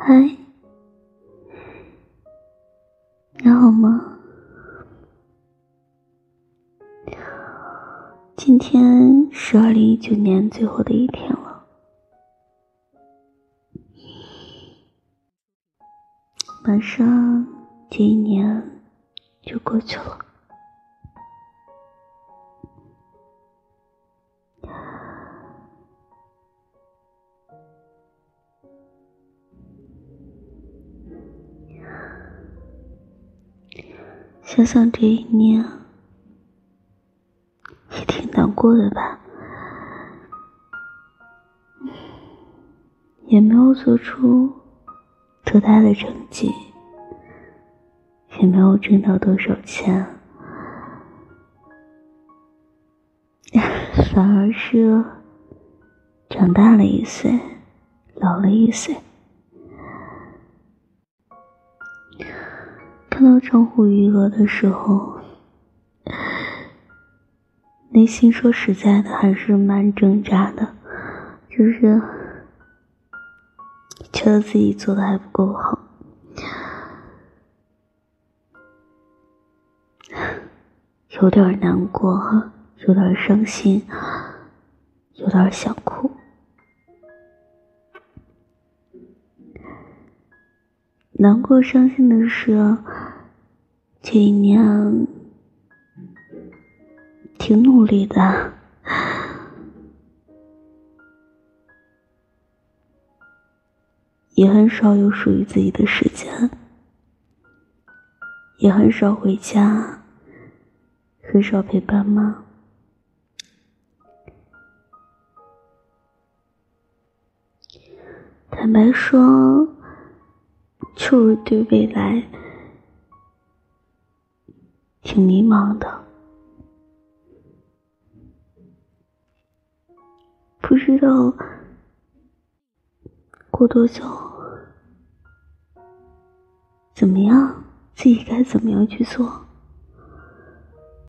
嗨，你好吗？今天是二零一九年最后的一天了，马上这一年就过去了。想想这一年，也挺难过的吧？也没有做出多大的成绩，也没有挣到多少钱，反而是长大了一岁，老了一岁。看到账户余额的时候，内心说实在的还是蛮挣扎的，就是觉得自己做的还不够好，有点难过，有点伤心，有点想哭。难过、伤心的是。这一年挺努力的，也很少有属于自己的时间，也很少回家，很少陪爸妈。坦白说，就是对未来。挺迷茫的，不知道过多久，怎么样，自己该怎么样去做。